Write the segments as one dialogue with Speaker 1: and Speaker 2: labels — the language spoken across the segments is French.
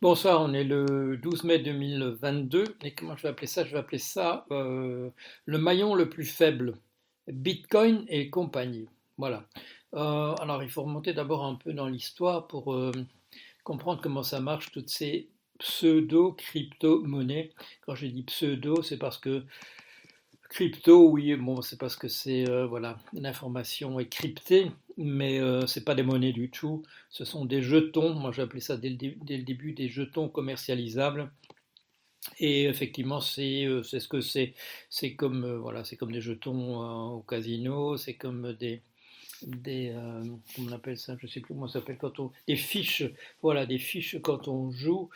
Speaker 1: Bonsoir, on est le 12 mai 2022 et comment je vais appeler ça? Je vais appeler ça euh, le maillon le plus faible, Bitcoin et compagnie. Voilà. Euh, alors il faut remonter d'abord un peu dans l'histoire pour euh, comprendre comment ça marche, toutes ces pseudo-crypto-monnaies. Quand je dis pseudo, c'est parce que Crypto, oui, bon, c'est parce que c'est euh, voilà, l'information est cryptée, mais euh, c'est pas des monnaies du tout. Ce sont des jetons. Moi, j'ai appelé ça dès le, début des jetons commercialisables. Et effectivement, c'est euh, ce que c'est. C'est comme euh, voilà, c'est comme des jetons au casino. C'est comme des des comment on appelle ça? Je sais plus comment ça s'appelle quand on des fiches. Voilà, des fiches quand on joue.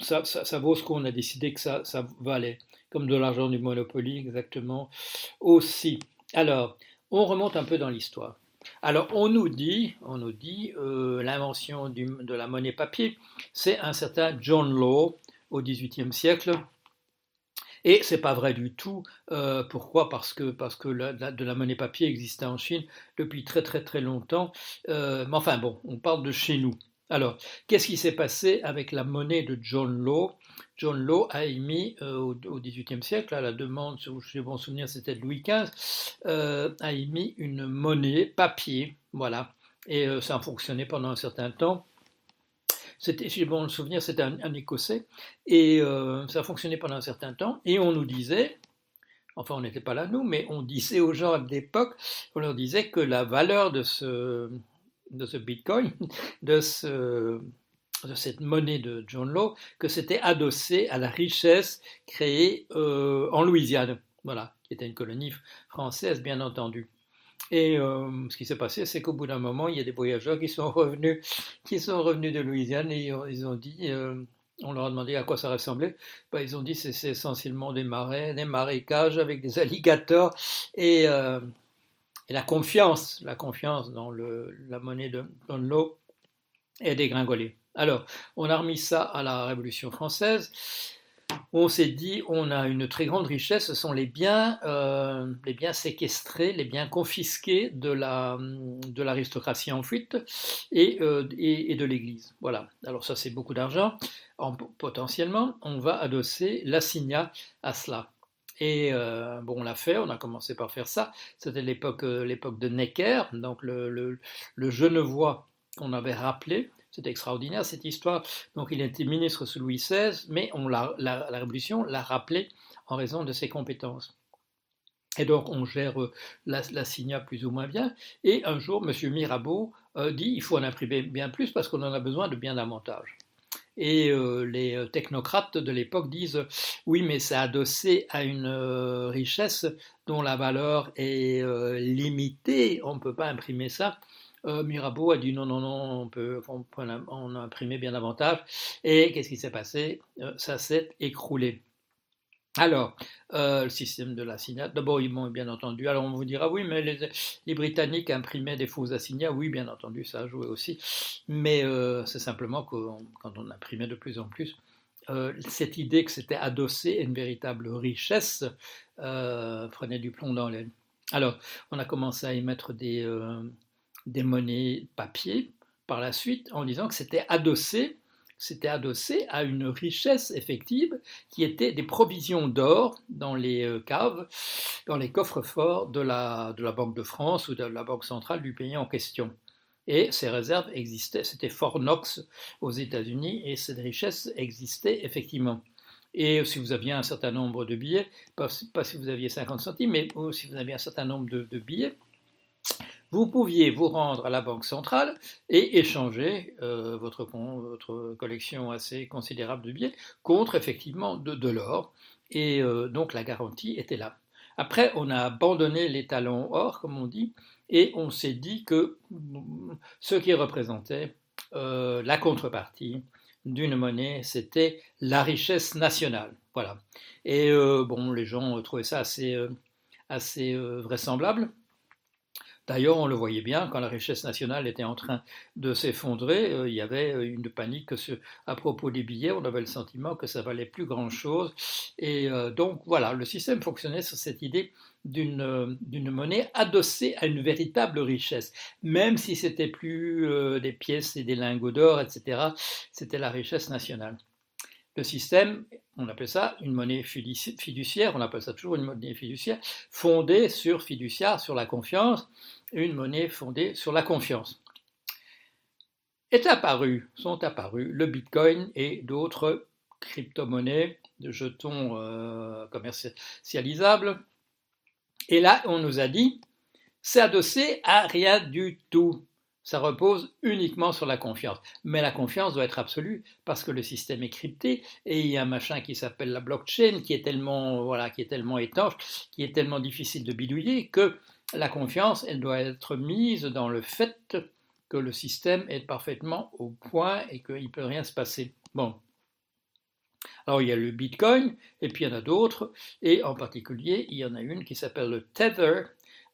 Speaker 1: Ça, vaut ce qu'on a décidé que ça, ça valait comme de l'argent du Monopoly exactement aussi. Alors, on remonte un peu dans l'histoire. Alors, on nous dit, on nous dit, euh, l'invention de la monnaie papier, c'est un certain John Law au XVIIIe siècle. Et c'est pas vrai du tout. Euh, pourquoi? Parce que, parce que de la monnaie papier existait en Chine depuis très très très longtemps. Euh, mais enfin bon, on parle de chez nous. Alors, qu'est-ce qui s'est passé avec la monnaie de John Law? John Law a émis euh, au XVIIIe siècle, à la demande, si j'ai bon souvenir, c'était Louis XV, euh, a émis une monnaie papier, voilà, et euh, ça a fonctionné pendant un certain temps. Si j'ai bon souvenir, c'était un, Écossais, et ça a fonctionné pendant un certain temps, et on nous disait, enfin on n'était pas là nous, mais on disait aux gens de l'époque, on leur disait que la valeur de ce, de ce Bitcoin, de ce de cette monnaie de John Law que c'était adossé à la richesse créée euh, en Louisiane, voilà, qui était une colonie française bien entendu. Et euh, ce qui s'est passé, c'est qu'au bout d'un moment, il y a des voyageurs qui sont revenus, qui sont revenus de Louisiane et ils ont dit, euh, on leur a demandé à quoi ça ressemblait. Ben, ils ont dit c'est, essentiellement des marais, des marécages avec des alligators et, et la confiance, la confiance dans la monnaie de Law est dégringolée. Alors, on a remis ça à la Révolution française. On s'est dit, on a une très grande richesse, ce sont les biens, euh, les biens séquestrés, les biens confisqués de, la, de l'aristocratie en fuite et, euh, et, de l'Église. Voilà. Alors ça, c'est beaucoup d'argent. potentiellement, on va adosser l'assignat à cela. Et euh, bon, on l'a fait, on a commencé par faire ça. C'était l'époque, l'époque de Necker, donc le, le, Genevois qu'on avait rappelé, c'est extraordinaire cette histoire. Donc il était ministre sous Louis XVI, mais on la, la, Révolution l'a rappelé en raison de ses compétences. Et donc on gère euh, la, plus ou moins bien. Et un jour, M. Mirabeau euh, dit il faut en imprimer bien plus parce qu'on en a besoin de bien davantage. Et euh, les technocrates de l'époque disent oui, mais c'est adossé à une richesse dont la valeur est limitée, on ne peut pas imprimer ça. Euh, Mirabeau a dit non, non, non, on peut on, a imprimé bien davantage. Et qu'est-ce qui s'est passé? Euh, Ça s'est écroulé. Alors, euh, le système de l'assignat, d'abord, ils m'ont bien entendu. Alors, on vous dira, oui, mais les, Britanniques imprimaient des faux assignats. Oui, bien entendu, ça a joué aussi. Mais c'est simplement que quand on imprimait de plus en plus, cette idée que c'était adossé à une véritable richesse prenait du plomb dans l'aile. Alors, on a commencé à émettre des, des monnaies papier par la suite en disant que c'était adossé, c'était adossé à une richesse effective qui était des provisions d'or dans les euh, caves, dans les coffres forts de la, de la Banque de France ou de la Banque centrale du pays en question. Et ces réserves existaient, c'était Fort Knox aux États-Unis, et cette richesse existait effectivement. Et si vous aviez un certain nombre de billets, pas, si vous aviez 50 centimes, mais si vous aviez un certain nombre de billets, vous pouviez vous rendre à la Banque centrale et échanger euh, votre, collection assez considérable de billets contre effectivement de, l'or. Et euh, donc la garantie était là. Après, on a abandonné les talons or, comme on dit, et on s'est dit que ce qui représentait euh, la contrepartie d'une monnaie, c'était la richesse nationale. Voilà. Et bon, les gens trouvaient ça assez, assez vraisemblable. D'ailleurs, on le voyait bien, quand la richesse nationale était en train de s'effondrer, euh, il y avait euh, une panique à propos des billets, on avait le sentiment que ça valait plus grand-chose. Et euh, donc voilà, le système fonctionnait sur cette idée d'une monnaie adossée à une véritable richesse, même si c'était plus des pièces et des lingots d'or, etc. C'était la richesse nationale. Le système, on appelle ça une monnaie fiduciaire, on appelle ça toujours une monnaie fiduciaire, fondée sur fiduciaire, sur la confiance, une monnaie fondée sur la confiance. Est apparu, sont apparus le Bitcoin et d'autres crypto-monnaies de jetons euh, commercialisables. Et là, on nous a dit, c'est adossé à rien du tout. Ça repose uniquement sur la confiance. Mais la confiance doit être absolue parce que le système est crypté et il y a un machin qui s'appelle la blockchain qui est tellement, voilà, qui est tellement étanche, qui est tellement difficile de bidouiller que la confiance, elle doit être mise dans le fait que le système est parfaitement au point et qu'il ne peut rien se passer. Bon, alors il y a le Bitcoin, et puis il y en a d'autres, et en particulier, il y en a une qui s'appelle le Tether.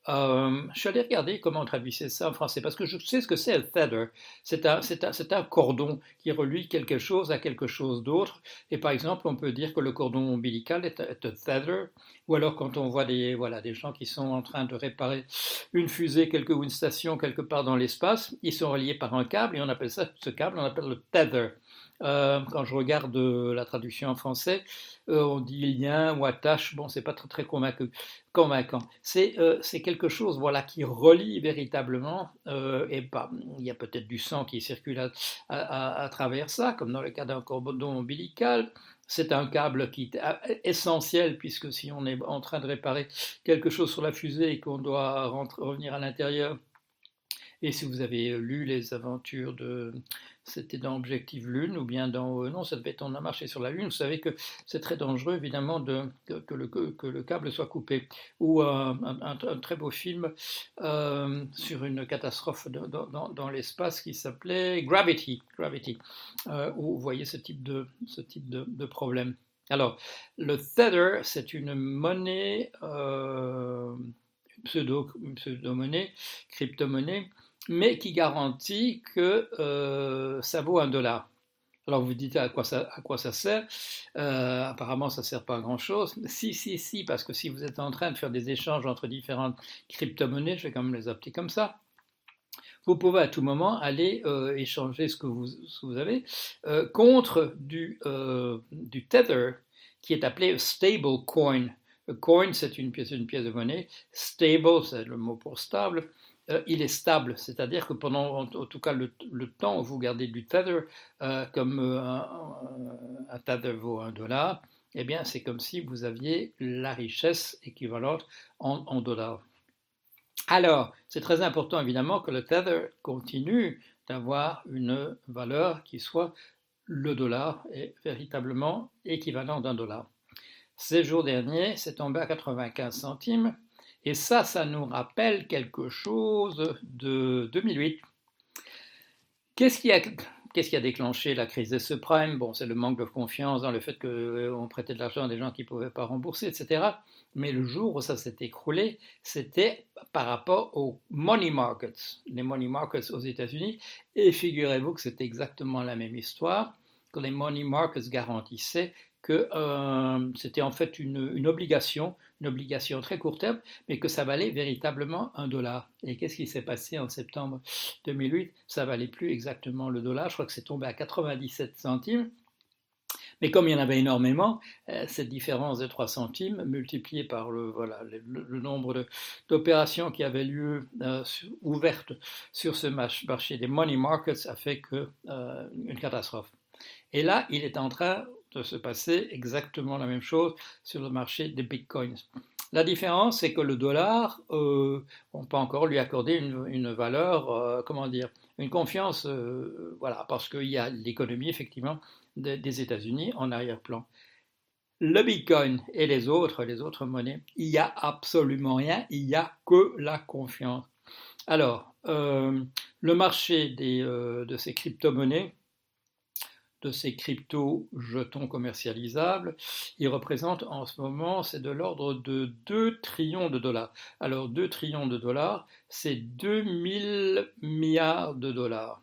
Speaker 1: Euh, je suis allé regarder comment on traduisait ça en français, parce que je sais ce que c'est le tether. C'est un, un, un, cordon qui relie quelque chose à quelque chose d'autre. Et par exemple, on peut dire que le cordon ombilical est, un tether, ou alors quand on voit des, voilà, des gens qui sont en train de réparer une fusée quelque, ou une station quelque part dans l'espace, ils sont reliés par un câble, et on appelle ça, ce câble, on appelle le tether. Euh, quand je regarde euh, la traduction en français, euh, on dit lien ou attache. Bon, c'est pas très, très convaincant. C'est quelque chose, voilà, qui relie véritablement. et pas, il y a peut-être du sang qui circule à, travers ça, comme dans le cas d'un cordon ombilical. C'est un câble qui est essentiel puisque si on est en train de réparer quelque chose sur la fusée et qu'on doit revenir à l'intérieur, et si vous avez lu les aventures de c'était dans Objectif Lune ou bien dans euh, non ça devait être on a marché sur la Lune vous savez que c'est très dangereux évidemment de, que, le, que, le, câble soit coupé. Ou euh, un, très beau film euh, sur une catastrophe dans, dans, l'espace qui s'appelait Gravity Gravity où vous voyez ce type de ce type de, problème. Alors le Tether c'est une monnaie pseudo pseudo monnaie crypto-monnaie mais qui garantit que euh, ça vaut un dollar. Alors vous vous dites à quoi ça, à quoi ça sert? Euh, Apparemment, ça ne sert pas à grand-chose. Si, si, si, parce que si vous êtes en train de faire des échanges entre différentes crypto-monnaies, je vais quand même les appeler comme ça, vous pouvez à tout moment aller euh, échanger ce que vous, avez contre du, du Tether, qui est appelé stable coin. coin, c'est une pièce, une pièce de monnaie. Stable, c'est le mot pour stable. Euh, il est stable, c'est-à-dire que pendant, en, tout cas, le, temps où vous gardez du tether, euh, comme euh, un, tether vaut un dollar, eh bien, c'est comme si vous aviez la richesse équivalente en, dollars. Alors, c'est très important évidemment que le tether continue d'avoir une valeur qui soit le dollar est véritablement équivalent d'un dollar. Ces jours derniers, c'est tombé à 95 centimes. Et ça, ça nous rappelle quelque chose de 2008. Qu'est-ce qui a, déclenché la crise des subprimes? Bon, c'est le manque de confiance dans le fait qu'on euh, prêtait de l'argent à des gens qui ne pouvaient pas rembourser, etc. Mais le jour où ça s'est écroulé, c'était par rapport aux money markets, les money markets aux États-Unis. Et figurez-vous que c'était exactement la même histoire, que les money markets garantissaient que euh, c'était en fait une, obligation, une obligation très court terme, mais que ça valait véritablement un dollar. Et qu'est-ce qui s'est passé en septembre 2008 Ça valait plus exactement le dollar, je crois que c'est tombé à 97 centimes. Mais comme il y en avait énormément, euh, cette différence de 3 centimes multipliée par le, voilà, le, nombre d'opérations qui avaient lieu euh, ouvertes sur ce marché des money markets a fait que, une catastrophe. Et là, il est en train de se passer exactement la même chose sur le marché des bitcoins. La différence, c'est que le dollar, euh, on peut encore lui accorder une, valeur, euh, comment dire, une confiance, euh, voilà, parce qu'il y a l'économie, effectivement, des, États-Unis en arrière-plan. Le bitcoin et les autres, les autres monnaies, il n'y a absolument rien, il n'y a que la confiance. Alors, le marché de ces crypto-monnaies, de ces crypto-jetons commercialisables, ils représentent en ce moment, c'est de l'ordre de 2 trillions de dollars. Alors 2 trillions de dollars, c'est 2000 milliards de dollars.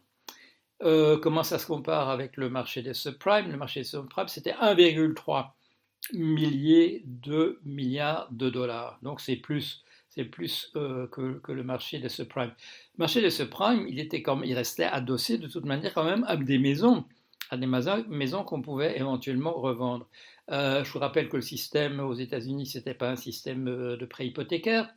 Speaker 1: Euh, comment ça se compare avec le marché des subprimes? Le marché des subprimes, c'était 1,3 milliers de milliards de dollars. Donc c'est plus, c'est plus euh, que, le marché des subprimes. Le marché des subprimes, il, était il restait adossé de toute manière quand même à des maisons, à des maisons qu'on pouvait éventuellement revendre. Euh, je vous rappelle que le système aux États-Unis, ce n'était pas un système euh, de prêt hypothécaire,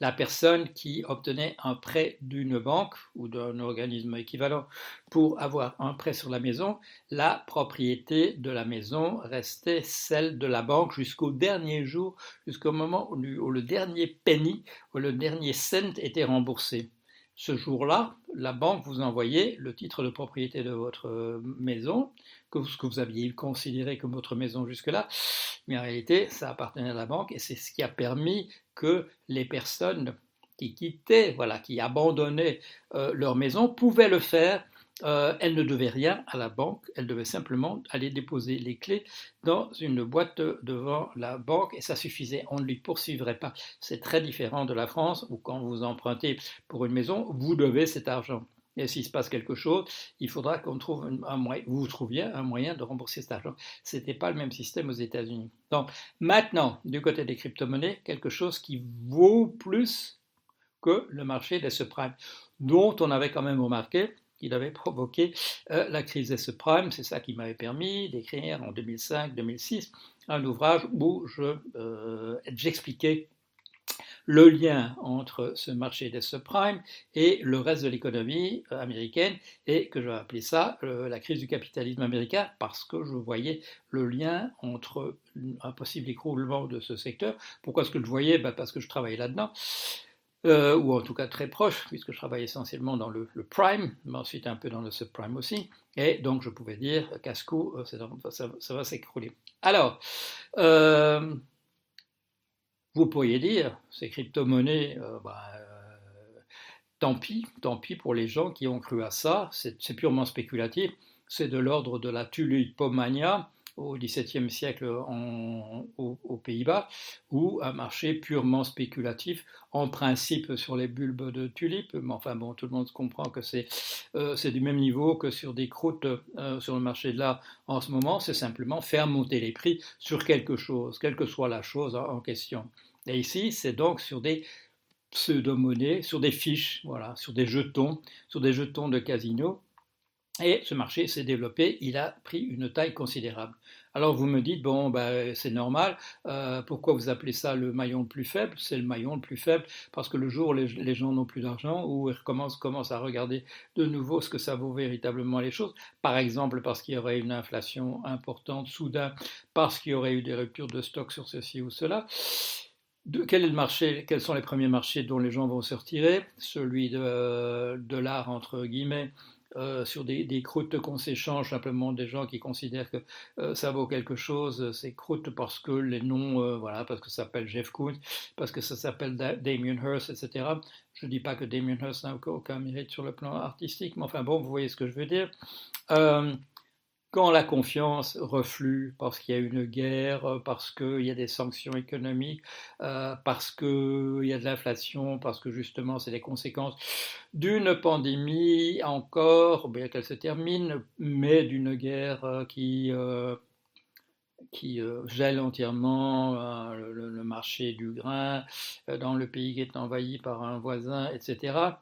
Speaker 1: la personne qui obtenait un prêt d'une banque ou d'un organisme équivalent pour avoir un prêt sur la maison, la propriété de la maison restait celle de la banque jusqu'au dernier jour, jusqu'au moment où le dernier penny, ou le dernier cent était remboursé. Ce jour-là, la banque vous envoyait le titre de propriété de votre euh, maison, que ce que vous aviez considéré comme votre maison jusque-là, mais en réalité, ça appartenait à la banque et c'est ce qui a permis que les personnes qui quittaient, voilà, qui abandonnaient euh, leur maison pouvaient le faire euh, elle ne devait rien à la banque, elle devait simplement aller déposer les clés dans une boîte devant la banque et ça suffisait, on ne lui poursuivrait pas. C'est très différent de la France où quand vous empruntez pour une maison, vous devez cet argent. Et s'il se passe quelque chose, il faudra qu'on trouve un moyen, vous trouviez un moyen de rembourser cet argent. Ce n'était pas le même système aux États-Unis. Donc maintenant, du côté des crypto-monnaies, quelque chose qui vaut plus que le marché des subprimes, dont on avait quand même remarqué il avait provoqué euh, la crise des subprimes. C'est ça qui m'avait permis d'écrire en 2005-2006 un ouvrage où euh, j'expliquais le lien entre ce marché des subprimes et le reste de l'économie euh, américaine, et que je vais appeler ça la crise du capitalisme américain, parce que je voyais le lien entre un possible écroulement de ce secteur. Pourquoi est-ce que je voyais? Ben, Parce que je travaillais là-dedans. Euh, ou en tout cas très proche, puisque je travaille essentiellement dans le, prime, mais ensuite un peu dans le subprime aussi, et donc je pouvais dire, casse-cou, euh, ça, va s'écrouler. Alors, euh, vous pourriez dire, ces crypto-monnaies, bah, tant pis, tant pis pour les gens qui ont cru à ça, c'est purement spéculatif, c'est de l'ordre de la tulipomania, au XVIIe siècle aux, Pays-Bas, ou un marché purement spéculatif, en principe sur les bulbes de tulipes, mais enfin bon, tout le monde comprend que c'est euh, du même niveau que sur des croûtes euh, sur le marché de l'art en ce moment, c'est simplement faire monter les prix sur quelque chose, quelle que soit la chose en, question. Et ici, c'est donc sur des pseudo-monnaies, sur des fiches, voilà, sur des jetons, sur des jetons de casino, et ce marché s'est développé, il a pris une taille considérable. Alors vous me dites, bon, ben, c'est normal, euh, pourquoi vous appelez ça le maillon le plus faible? C'est le maillon le plus faible parce que le jour où les, gens n'ont plus d'argent, ou ils commencent, à regarder de nouveau ce que ça vaut véritablement les choses, par exemple parce qu'il y aurait une inflation importante soudain, parce qu'il y aurait eu des ruptures de stock sur ceci ou cela, quel est le marché, quels sont les premiers marchés dont les gens vont se retirer? Celui de, de l'art, entre guillemets, euh, sur des, croûtes qu'on s'échange, simplement des gens qui considèrent que euh, ça vaut quelque chose, ces croûtes parce que les noms, euh, voilà, parce que ça s'appelle Jeff Koons, parce que ça s'appelle Damien Hirst, etc. Je ne dis pas que Damien Hirst n'a aucun mérite sur le plan artistique, mais enfin bon, vous voyez ce que je veux dire. Quand la confiance reflue parce qu'il y a une guerre, euh, parce qu'il y a des sanctions économiques, euh, parce qu'il y a de l'inflation, parce que justement c'est les conséquences d'une pandémie encore, bien qu'elle se termine, mais d'une guerre euh, qui, qui gèle entièrement le, marché du grain dans le pays qui est envahi par un voisin, etc.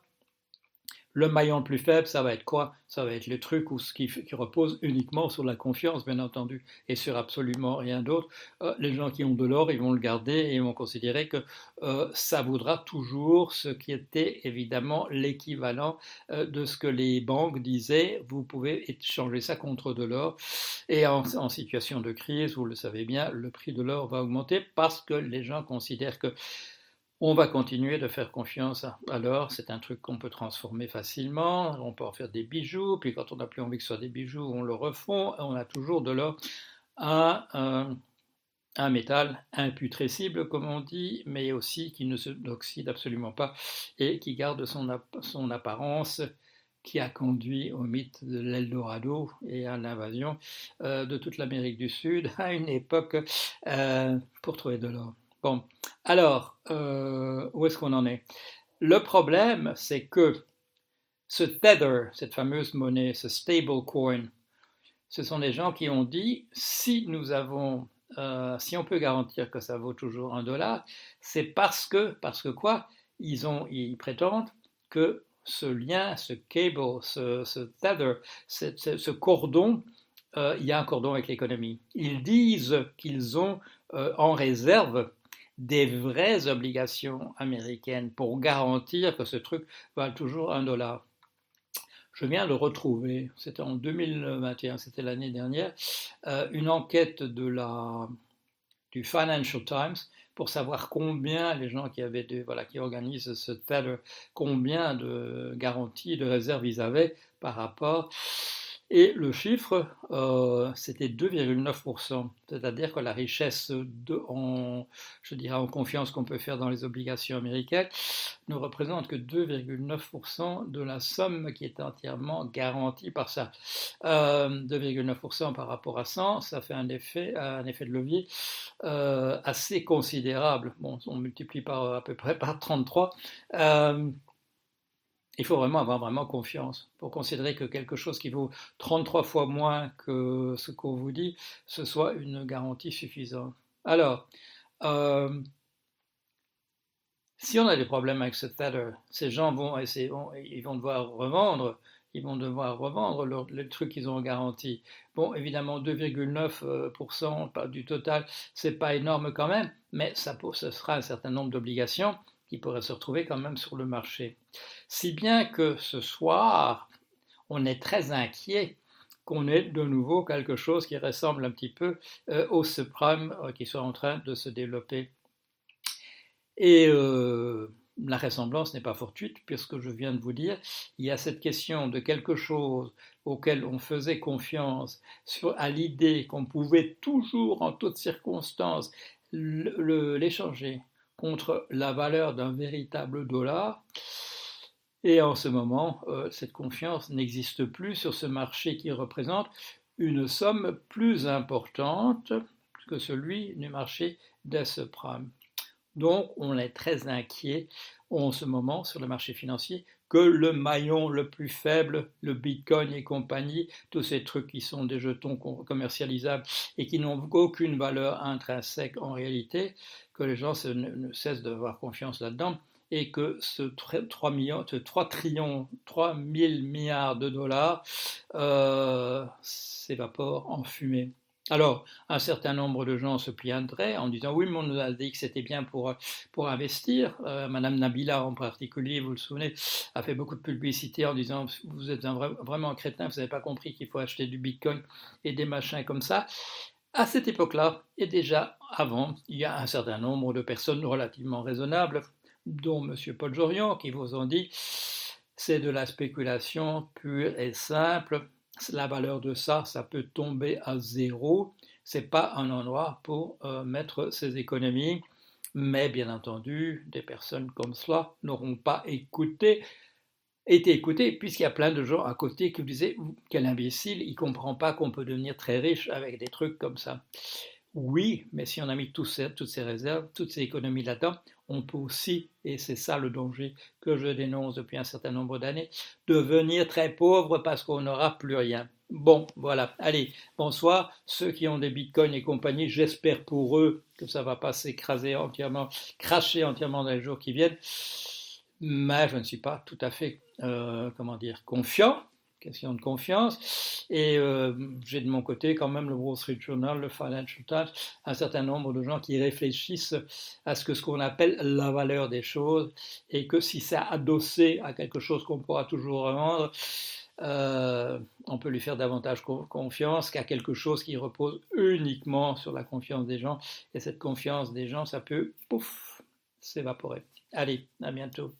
Speaker 1: Le maillon le plus faible, ça va être quoi? Ça va être le truc ce qui, repose uniquement sur la confiance, bien entendu, et sur absolument rien d'autre. Euh, les gens qui ont de l'or, ils vont le garder et ils vont considérer que euh, ça vaudra toujours ce qui était évidemment l'équivalent euh, de ce que les banques disaient. Vous pouvez échanger ça contre de l'or. Et en situation de crise, vous le savez bien, le prix de l'or va augmenter parce que les gens considèrent que on va continuer de faire confiance. Alors, c'est un truc qu'on peut transformer facilement. On peut en faire des bijoux. Puis, quand on n'a plus envie que ce soit des bijoux, on le refond. On a toujours de l'or à un, métal imputrescible, comme on dit, mais aussi qui ne s'oxyde absolument pas et qui garde son, apparence qui a conduit au mythe de l'Eldorado et à l'invasion euh, de toute l'Amérique du Sud à une époque euh, pour trouver de l'or. Bon, alors, euh, où est-ce qu'on en est? Le problème, c'est que ce Tether, cette fameuse monnaie, ce stablecoin, ce sont des gens qui ont dit si nous avons, euh, si on peut garantir que ça vaut toujours un dollar, c'est parce que, parce que quoi? Ils, ont, ils prétendent que ce lien, ce cable, ce, tether, ce, cordon, euh, il y a un cordon avec l'économie. Ils disent qu'ils ont en réserve des vraies obligations américaines pour garantir que ce truc va toujours un dollar. Je viens de retrouver, c'était en 2021, c'était l'année dernière, euh, une enquête de la, du Financial Times pour savoir combien les gens qui avaient voilà, qui organisent ce tel, combien de garanties, de réserves ils avaient par rapport et le chiffre, euh, c'était 2,9%, c'est-à-dire que la richesse, en, je dirais en confiance qu'on peut faire dans les obligations américaines, ne représente que 2,9% de la somme qui est entièrement garantie par ça. 2,9% euh, par rapport à 100, ça fait un effet, un effet de levier euh, assez considérable. Bon, on multiplie par à peu près par 33 il faut vraiment avoir vraiment confiance pour considérer que quelque chose qui vaut 33 fois moins que ce qu'on vous dit, ce soit une garantie suffisante. Alors, euh, si on a des problèmes avec ce tether, ces gens vont, ils vont devoir revendre, ils vont devoir revendre le, truc qu'ils ont garanti. Bon, évidemment, 2,9% du total, c'est pas énorme quand même, mais ça, ce sera un certain nombre d'obligations qui pourraient se retrouver quand même sur le marché. Si bien que ce soir, on est très inquiet qu'on ait de nouveau quelque chose qui ressemble un petit peu euh, au subprime euh, qui soit en train de se développer. Et euh, la ressemblance n'est pas fortuite, puisque je viens de vous dire, il y a cette question de quelque chose auquel on faisait confiance, à l'idée qu'on pouvait toujours, en toutes circonstances, l'échanger contre la valeur d'un véritable dollar. Et en ce moment, euh, cette confiance n'existe plus sur ce marché qui représente une somme plus importante que celui du marché subprimes. Donc, on est très inquiet en ce moment sur le marché financier que le maillon le plus faible, le Bitcoin et compagnie, tous ces trucs qui sont des jetons commercialisables et qui n'ont aucune valeur intrinsèque en réalité, que les gens ne, cessent d'avoir confiance là-dedans et que ce 3, millions, 3 trillions, 3 000 milliards de dollars euh, s'évapore en fumée. Alors, un certain nombre de gens se plaindraient en disant oui, mais on nous a dit que c'était bien pour, investir. Euh, Madame Nabila en particulier, vous le souvenez, a fait beaucoup de publicité en disant vous êtes vraiment un crétin, vous n'avez pas compris qu'il faut acheter du bitcoin et des machins comme ça. À cette époque-là, et déjà avant, il y a un certain nombre de personnes relativement raisonnables, dont M. Paul Jorion, qui vous ont dit c'est de la spéculation pure et simple la valeur de ça, ça peut tomber à zéro. C'est pas un endroit pour euh, mettre ses économies. Mais bien entendu, des personnes comme cela n'auront pas écouté, été écoutées, puisqu'il y a plein de gens à côté qui disaient quel imbécile, il comprend pas qu'on peut devenir très riche avec des trucs comme ça. Oui, mais si on a mis toutes ces réserves, toutes ces économies là-dedans, on peut aussi, et c'est ça le danger que je dénonce depuis un certain nombre d'années, devenir très pauvre parce qu'on n'aura plus rien. Bon, voilà. Allez, bonsoir. Ceux qui ont des bitcoins et compagnie, j'espère pour eux que ça va pas s'écraser entièrement, cracher entièrement dans les jours qui viennent. Mais je ne suis pas tout à fait, euh, comment dire, confiant question de confiance. Et euh, j'ai de mon côté quand même le Wall Street Journal, le Financial Times, un certain nombre de gens qui réfléchissent à ce que ce qu'on appelle la valeur des choses et que si c'est adossé à quelque chose qu'on pourra toujours revendre, euh, on peut lui faire davantage confiance qu'à quelque chose qui repose uniquement sur la confiance des gens. Et cette confiance des gens, ça peut, pouf, s'évaporer. Allez, à bientôt.